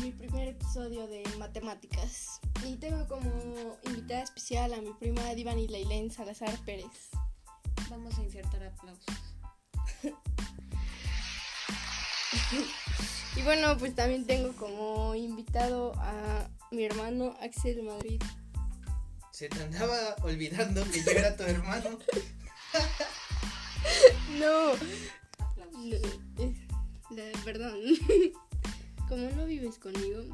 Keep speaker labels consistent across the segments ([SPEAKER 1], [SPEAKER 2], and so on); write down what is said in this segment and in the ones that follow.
[SPEAKER 1] mi primer episodio de matemáticas. Y tengo como invitada especial a mi prima Divani Leilén Salazar Pérez.
[SPEAKER 2] Vamos a insertar aplausos.
[SPEAKER 1] y bueno, pues también tengo como invitado a mi hermano Axel Madrid.
[SPEAKER 3] Se te andaba olvidando que yo era tu hermano.
[SPEAKER 1] no. perdón. Como no vives conmigo.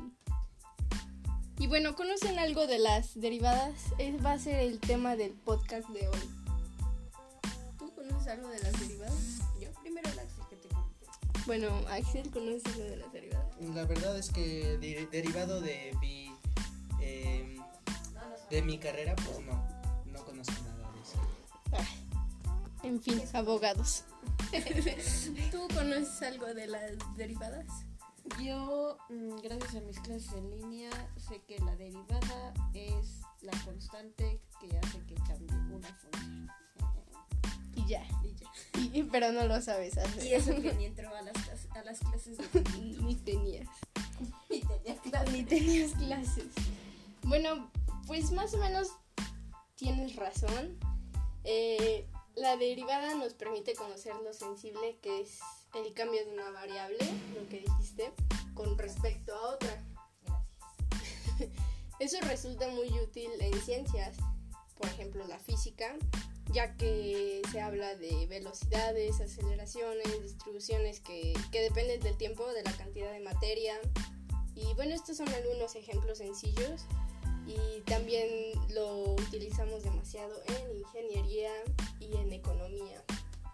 [SPEAKER 1] Y bueno, ¿conocen algo de las derivadas? Es, va a ser el tema del podcast de hoy. ¿Tú conoces algo de las derivadas?
[SPEAKER 2] Yo primero el Axel que te conté.
[SPEAKER 1] Bueno, Axel, ¿conoces algo de las derivadas?
[SPEAKER 3] La verdad es que derivado de mi, em, de mi carrera, pues no, no conozco nada de eso.
[SPEAKER 1] en fin, abogados. ¿Tú conoces algo de las derivadas?
[SPEAKER 2] Yo, mm, gracias a mis clases en línea, sé que la derivada es la constante que hace que cambie una función.
[SPEAKER 1] Y ya.
[SPEAKER 2] Y ya.
[SPEAKER 1] pero no lo sabes hacer.
[SPEAKER 2] Y eso que ni entró a las, a las clases de
[SPEAKER 1] Ni tenías.
[SPEAKER 2] Ni tenías clases.
[SPEAKER 1] Ni tenías clases. Bueno, pues más o menos tienes razón. Eh, la derivada nos permite conocer lo sensible que es el cambio de una variable, lo que dijiste, con respecto a otra.
[SPEAKER 2] Gracias.
[SPEAKER 1] Eso resulta muy útil en ciencias, por ejemplo la física, ya que se habla de velocidades, aceleraciones, distribuciones que, que dependen del tiempo, de la cantidad de materia. Y bueno, estos son algunos ejemplos sencillos y también lo utilizamos demasiado en ingeniería y en economía.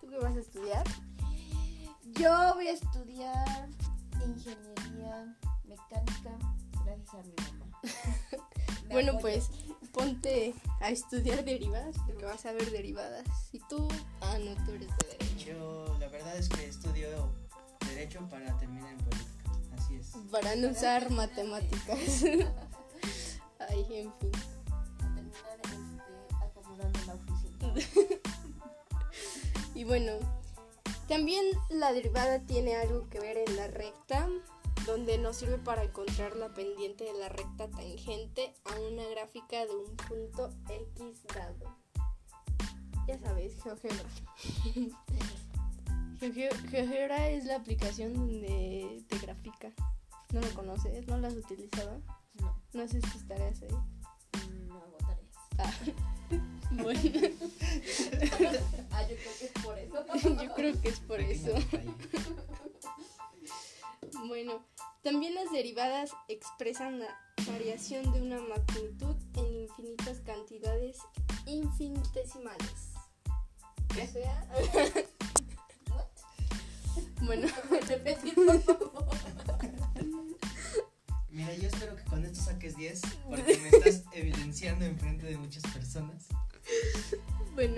[SPEAKER 1] ¿Tú qué vas a estudiar?
[SPEAKER 2] Yo voy a estudiar ingeniería mecánica gracias a mi mamá.
[SPEAKER 1] bueno, pues ponte a estudiar derivadas porque vas a ver derivadas. Y tú, ah, no, tú eres de derecho.
[SPEAKER 3] Yo, la verdad es que estudio derecho para terminar en política. Así es.
[SPEAKER 1] Para no usar matemáticas. Ay, en fin.
[SPEAKER 2] A terminar este, acomodando la oficina.
[SPEAKER 1] y bueno, también la derivada tiene algo que ver en la recta, donde nos sirve para encontrar la pendiente de la recta tangente a una gráfica de un punto X dado. Ya sabes, GeoGebra. GeoGebra es la aplicación donde te grafica. ¿No lo conoces? ¿No lo has utilizado?
[SPEAKER 2] No.
[SPEAKER 1] ¿No haces tus tareas ahí? Ah. Bueno.
[SPEAKER 2] ah, yo creo que es por eso.
[SPEAKER 1] yo creo que es por eso. bueno, también las derivadas expresan la variación de una magnitud en infinitas cantidades infinitesimales.
[SPEAKER 2] ¿Qué? sea,
[SPEAKER 1] bueno,
[SPEAKER 2] repetir por favor.
[SPEAKER 3] Mira, yo espero que con esto saques 10 porque evidenciando en frente de muchas personas.
[SPEAKER 1] Bueno,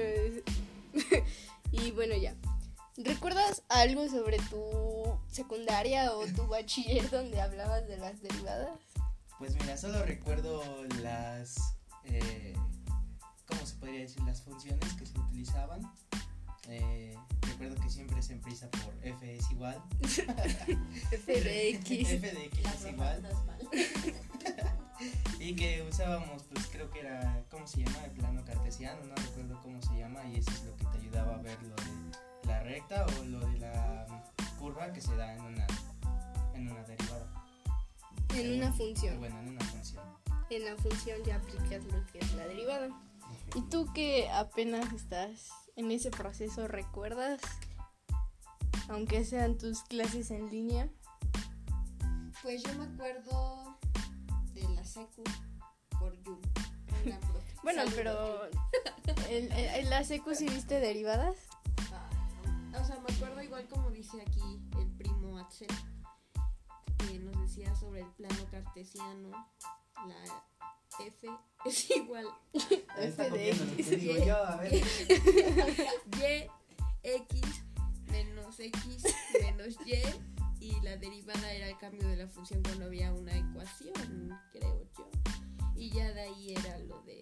[SPEAKER 1] y bueno ya. ¿Recuerdas algo sobre tu secundaria o tu bachiller donde hablabas de las derivadas?
[SPEAKER 3] Pues mira, solo recuerdo las, eh, ¿cómo se podría decir? Las funciones que se utilizaban. Eh, recuerdo que siempre se empieza por f es igual.
[SPEAKER 1] f de x.
[SPEAKER 3] f de x es igual. Y que usábamos, pues creo que era, ¿cómo se llama? El plano cartesiano, no recuerdo cómo se llama, y eso es lo que te ayudaba a ver lo de la recta o lo de la curva que se da en una, en una derivada.
[SPEAKER 1] En una función.
[SPEAKER 3] Bueno, en una función.
[SPEAKER 1] En la función ya aplicas lo que es la derivada. ¿Y tú que apenas estás en ese proceso, recuerdas, aunque sean tus clases en línea?
[SPEAKER 2] Pues yo me acuerdo secu por Yun.
[SPEAKER 1] Bueno, pero ¿en, la secu sí viste derivadas?
[SPEAKER 2] o sea, me acuerdo igual como dice aquí el primo Axel, que nos decía sobre el plano cartesiano, la F es igual
[SPEAKER 3] F de X. Y, yo, a ver.
[SPEAKER 2] y X menos X menos Y y la derivada era el cambio de la función cuando había una ecuación, creo yo. Y ya de ahí era lo de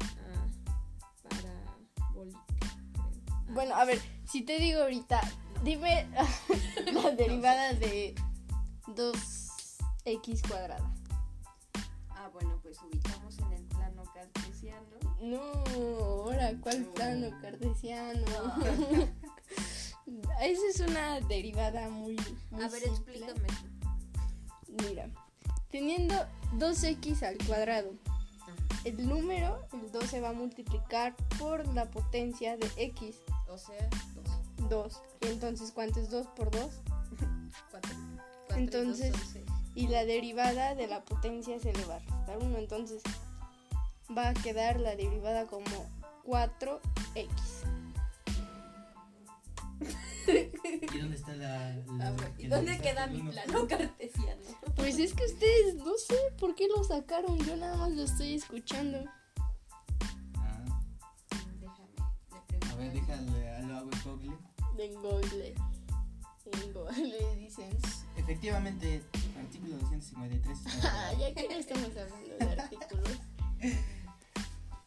[SPEAKER 2] ah, parabólica. Ah,
[SPEAKER 1] bueno, a ver, si te digo ahorita, dime la derivada de 2 x cuadrada.
[SPEAKER 2] Ah, bueno, pues ubicamos en el plano cartesiano.
[SPEAKER 1] No, ahora, ¿cuál
[SPEAKER 2] No.
[SPEAKER 1] plano cartesiano? Esa es una derivada muy, muy
[SPEAKER 2] A ver,
[SPEAKER 1] simple.
[SPEAKER 2] explícame.
[SPEAKER 1] Mira, teniendo 2x al cuadrado, el número, el 2 se va a multiplicar por la potencia de x,
[SPEAKER 2] O sea, dos,
[SPEAKER 1] 2. Y entonces, ¿cuánto es 2 por 2?
[SPEAKER 2] cuatro. Cuatro y
[SPEAKER 1] Entonces-
[SPEAKER 2] dos son seis.
[SPEAKER 1] Y la derivada de la potencia se le va a restar 1. Entonces, va a quedar la derivada como 4x.
[SPEAKER 3] ¿Y dónde está la. la-
[SPEAKER 2] Ah, ¿Y dónde queda mi plano cartesiano?
[SPEAKER 1] Pues es que ustedes, no sé por qué lo sacaron. Yo nada más lo estoy escuchando.
[SPEAKER 3] Ah,
[SPEAKER 2] Déjame,
[SPEAKER 3] a ver, déjale, lo hago en Google.
[SPEAKER 1] En Google. En Google dicen.
[SPEAKER 3] Efectivamente, artículo 253. está
[SPEAKER 1] Ah, ya que no estamos hablando de artículos.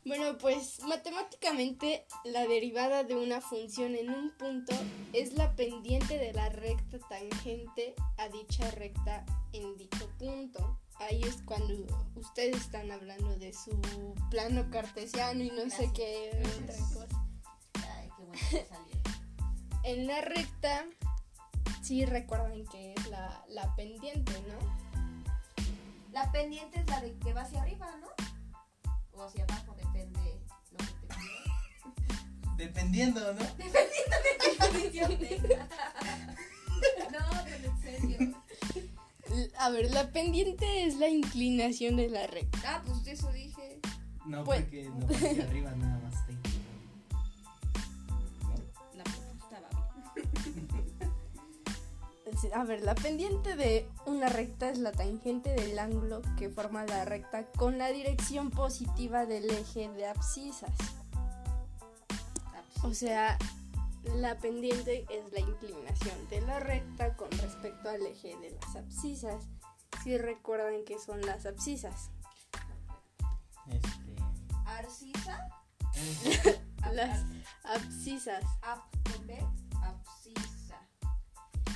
[SPEAKER 1] Bueno, pues matemáticamente la derivada de una función en un punto es la pendiente de la recta tangente a dicha recta en dicho punto. Ahí es cuando ustedes están hablando de su plano cartesiano y no sé
[SPEAKER 2] Gracias.
[SPEAKER 1] qué otra cosa.
[SPEAKER 2] Ay, qué bueno que salió.
[SPEAKER 1] En la recta, sí recuerden que es la, la pendiente, ¿no?
[SPEAKER 2] La pendiente es la de que va hacia arriba, ¿no?
[SPEAKER 3] Dependiendo, ¿no?
[SPEAKER 2] no, pero en serio.
[SPEAKER 1] A ver, la pendiente es la inclinación de la recta.
[SPEAKER 2] Ah, pues de eso dije.
[SPEAKER 3] No,
[SPEAKER 1] Pues-
[SPEAKER 3] porque no, porque arriba nada más está inclinado.
[SPEAKER 2] La estaba bien.
[SPEAKER 1] Sí, A ver, la pendiente de una recta es la tangente del ángulo que forma la recta con la dirección positiva del eje de abscisas. O sea, la pendiente es la inclinación de la recta con respecto al eje de las abscisas. Si recuerdan que son las abscisas.
[SPEAKER 3] Este.
[SPEAKER 2] Arcisa.
[SPEAKER 1] Las abscisas.
[SPEAKER 2] Abscisa.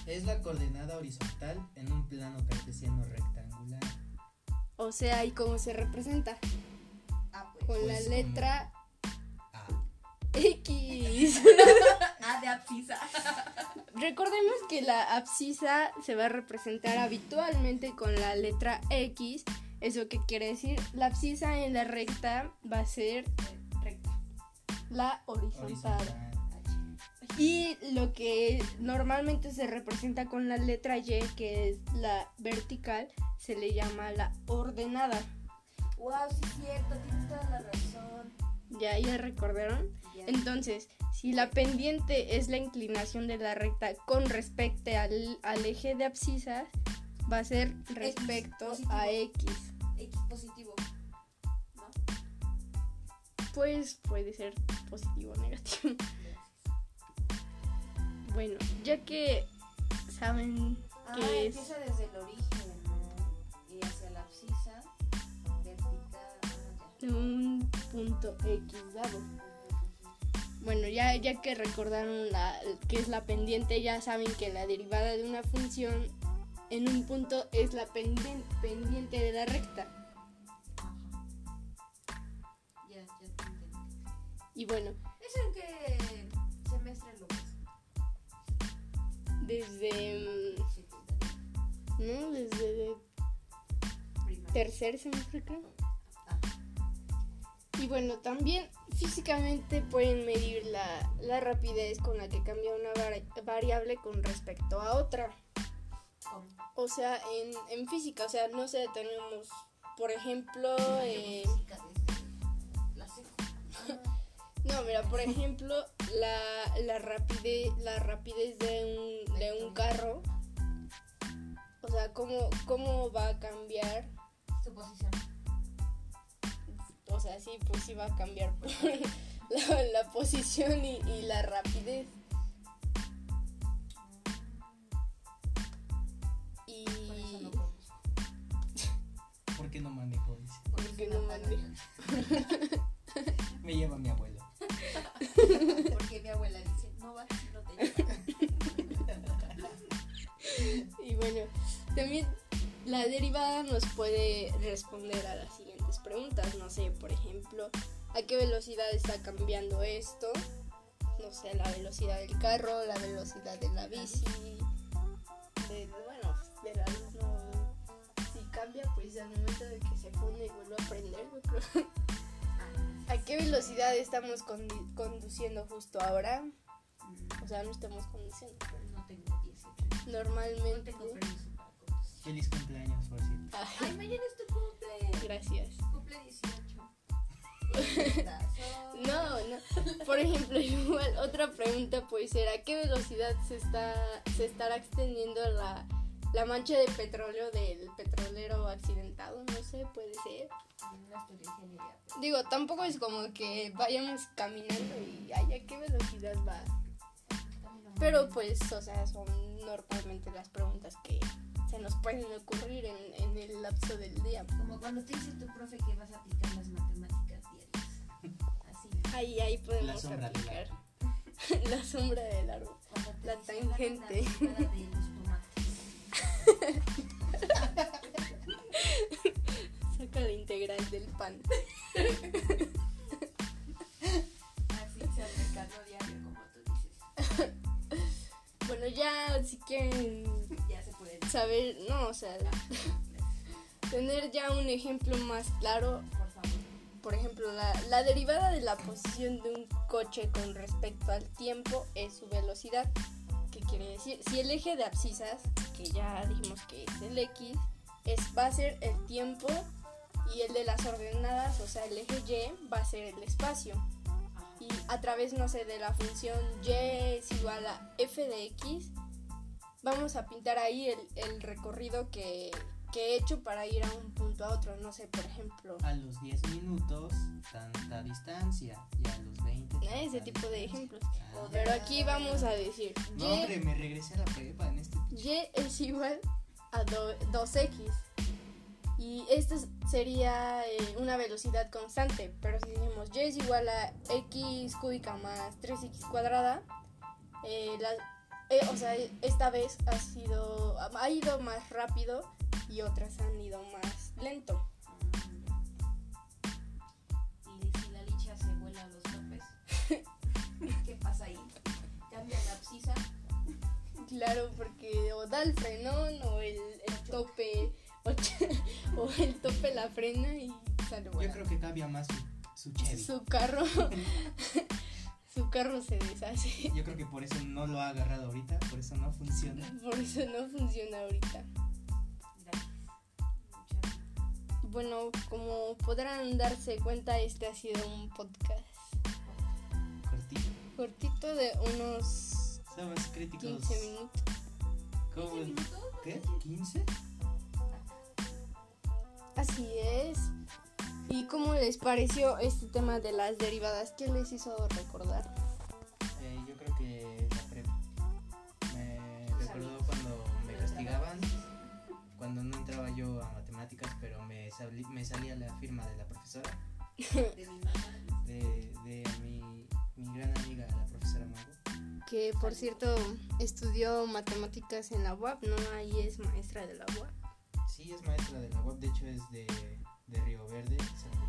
[SPEAKER 3] Es la coordenada horizontal en un plano cartesiano rectangular.
[SPEAKER 1] O sea, ¿y cómo se representa?
[SPEAKER 2] Ah, pues.
[SPEAKER 1] Con
[SPEAKER 3] Pues
[SPEAKER 1] la letra X.
[SPEAKER 2] Ah, de abscisa.
[SPEAKER 1] Recordemos que la abscisa se va a representar habitualmente con la letra X. ¿Eso qué quiere decir? La abscisa en la recta va a ser
[SPEAKER 2] Recta.
[SPEAKER 1] la horizontal.
[SPEAKER 3] horizontal.
[SPEAKER 1] Y lo que normalmente se representa con la letra Y, que es la vertical, se le llama la ordenada.
[SPEAKER 2] Wow, sí es cierto, tienes toda la razón.
[SPEAKER 1] ¿Ya, ya recordaron? Entonces, si la pendiente es la inclinación de la recta con respecto al, al eje de abscisas, va a ser respecto a X.
[SPEAKER 2] X positivo. ¿No?
[SPEAKER 1] Pues puede ser positivo o negativo. Bueno, ya que saben
[SPEAKER 2] Ah,
[SPEAKER 1] que es
[SPEAKER 2] empieza desde el origen, ¿no? Y hacia la abscisa. Vertical. Ah,
[SPEAKER 1] punto X dado. Bueno, ya, ya que recordaron la, que es la pendiente, ya saben que la derivada de una función en un punto es la pendiente, pendiente de la recta.
[SPEAKER 2] Ya, ya te entendí.
[SPEAKER 1] Y bueno,
[SPEAKER 2] ¿Es en qué semestre lo
[SPEAKER 1] desde... ¿No? Desde tercer semestre creo. Y bueno, también físicamente pueden medir la, la rapidez con la que cambia una vari- variable con respecto a otra.
[SPEAKER 2] ¿cómo?
[SPEAKER 1] O sea, en, en física, o sea, no sé, tenemos, por ejemplo, eh,
[SPEAKER 2] la secu.
[SPEAKER 1] no, mira, por ejemplo, la, la rapidez, la rapidez de un, de un carro, o sea, cómo, cómo va a cambiar,
[SPEAKER 2] Su posición.
[SPEAKER 1] O sea, sí, pues sí va a cambiar por la, la posición y, y la rapidez. Y
[SPEAKER 2] Por eso no conozco.
[SPEAKER 3] ¿Por qué no manejo? Dice.
[SPEAKER 2] Por
[SPEAKER 1] Porque
[SPEAKER 2] eso
[SPEAKER 1] no manejo.
[SPEAKER 3] Me lleva mi abuelo.
[SPEAKER 2] Porque mi abuela dice, no vas si no te lleva.
[SPEAKER 1] Y bueno, también la, derivada nos puede responder a las siguientes preguntas. No sé, por ejemplo, ¿a qué velocidad está cambiando esto? No sé, la velocidad del carro, la velocidad de la bici. De, bueno, de la luz no. Si cambia, pues al momento de que se funde y vuelve a prender, yo creo. ¿A qué velocidad estamos conduciendo justo ahora? O sea, no estamos conduciendo.
[SPEAKER 2] No tengo 18 años. No
[SPEAKER 1] Normalmente.
[SPEAKER 2] tengo permiso para conducir.
[SPEAKER 3] Feliz cumpleaños, por cierto.
[SPEAKER 1] Ay,
[SPEAKER 2] mañana es tu cumple.
[SPEAKER 1] Gracias.
[SPEAKER 2] Cumple 18.
[SPEAKER 1] No, no. Por ejemplo, igual otra pregunta puede ser ¿a qué velocidad se está se estará extendiendo la, la mancha de petróleo del petrolero accidentado? No sé, puede ser.
[SPEAKER 2] No.
[SPEAKER 1] Digo, tampoco es como que vayamos caminando y ay, ¿a qué velocidad va? Pero pues, o sea, son normalmente las preguntas que se nos pueden ocurrir en, en el lapso del día.
[SPEAKER 2] Como cuando te dice tu profe que vas a aplicar las matemáticas diarias. Así.
[SPEAKER 1] Ahí, ahí
[SPEAKER 3] La
[SPEAKER 1] podemos
[SPEAKER 3] sombra del
[SPEAKER 1] aplicar la sombra del árbol. La tangente.
[SPEAKER 2] "Saca la derivada de los tomates".
[SPEAKER 1] Saca la integral del pan.
[SPEAKER 2] Así se aplicando diario, como tú dices.
[SPEAKER 1] Bueno, ya si quieren. Saber, no, o sea, tener ya un ejemplo más claro,
[SPEAKER 2] Por
[SPEAKER 1] ejemplo, la, la derivada de la posición de un coche con respecto al tiempo es su velocidad. ¿Qué quiere decir? Si el eje de abscisas, que ya dijimos que es el X, es, va a ser el tiempo y el de las ordenadas, o sea, el eje Y va a ser el espacio. y a través, no sé, de la función y es igual a f de x, vamos a pintar ahí el, el recorrido que, que he hecho para ir a un punto a otro. No sé, por ejemplo,
[SPEAKER 3] A los 10 minutos, tanta distancia. Y a los 20.
[SPEAKER 1] ese
[SPEAKER 3] tanta
[SPEAKER 1] tipo de ejemplos.
[SPEAKER 3] Ah.
[SPEAKER 1] Pero aquí vamos a decir
[SPEAKER 3] No,
[SPEAKER 1] y,
[SPEAKER 3] hombre, me regresé a la prepa en este.
[SPEAKER 1] y es igual a do- 2x. Y esto es- sería eh, una velocidad constante, pero si decimos y es igual a x cúbica más 3x cuadrada, eh, la- eh, o sea, esta vez ha sido, ha ido más rápido y otras han ido más lento.
[SPEAKER 2] Y si la licha se vuela a los topes, ¿qué pasa ahí? Cambia la abscisa.
[SPEAKER 1] Claro, porque o da el frenón o el, el tope o, o el tope la frena y sale
[SPEAKER 3] Yo
[SPEAKER 1] volando.
[SPEAKER 3] creo que cambia más su, su Chevy.
[SPEAKER 1] Su carro, su carro se deshace.
[SPEAKER 3] Yo creo que por eso no lo ha agarrado ahorita, por eso no funciona.
[SPEAKER 1] Por eso no funciona ahorita.
[SPEAKER 2] Gracias. Muchas
[SPEAKER 1] Bueno, como podrán darse cuenta, este ha sido un podcast
[SPEAKER 3] Cortito.
[SPEAKER 1] cortito de unos
[SPEAKER 3] Somos críticos.
[SPEAKER 1] 15 minutos.
[SPEAKER 3] ¿Cómo? ¿Qué? ¿15?
[SPEAKER 1] Así es. ¿Y cómo les pareció este tema de las derivadas? ¿Qué les hizo recordar?
[SPEAKER 3] Eh, yo creo que la prepa. Me recordó cuando me castigaban, cuando no entraba yo a matemáticas, pero me, me salía la firma de la profesora,
[SPEAKER 2] De mi mamá.
[SPEAKER 3] de, de mi, mi gran amiga, la profesora Mago.
[SPEAKER 1] Que por cierto estudió matemáticas en la UAP, ¿no? Ahí es maestra de la UAP.
[SPEAKER 3] Sí, es maestra de la web, de hecho es de, de Río Verde, San.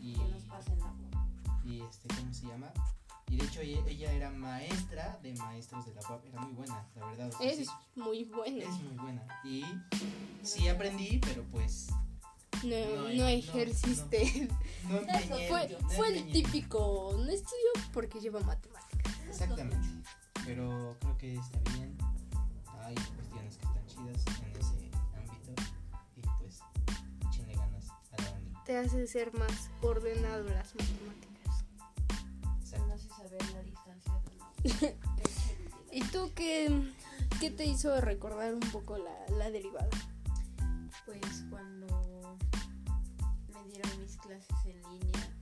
[SPEAKER 3] Y,
[SPEAKER 2] Que nos pasen la voz.
[SPEAKER 3] y este, ¿cómo se llama? Y de hecho ella, era maestra de maestros de la UAP, era muy buena, la verdad. o sea,
[SPEAKER 1] Es
[SPEAKER 3] sí,
[SPEAKER 1] muy buena.
[SPEAKER 3] es muy buena. Y sí aprendí, pero pues
[SPEAKER 1] No,
[SPEAKER 3] No,
[SPEAKER 1] no, ejerciste.
[SPEAKER 3] no empeñé.
[SPEAKER 1] Fue,
[SPEAKER 3] no
[SPEAKER 1] fue el típico, no estudió porque lleva matemáticas.
[SPEAKER 3] Exactamente. Pero creo que está bien. Hay cuestiones
[SPEAKER 1] Te hace ser más ordenado las matemáticas.
[SPEAKER 3] Exacto.
[SPEAKER 2] No sé saber la distancia de la
[SPEAKER 1] ¿Y tú qué, qué te hizo recordar un poco la, la derivada?
[SPEAKER 2] Pues cuando me dieron mis clases en línea,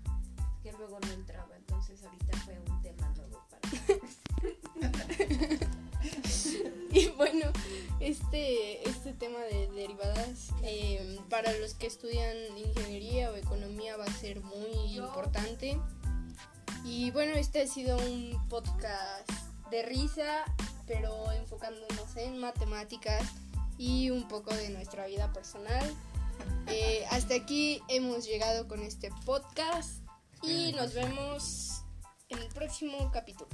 [SPEAKER 2] que luego no entraba, entonces ahorita fue un tema nuevo para mí.
[SPEAKER 1] Y bueno, este, este tema de derivadas, eh, para los que estudian ingeniería o economía va a ser muy importante. Y bueno, este ha sido un podcast de risa, pero enfocándonos en matemáticas. y un poco de nuestra vida personal. Eh, hasta aquí hemos llegado con este podcast y nos vemos en el próximo capítulo.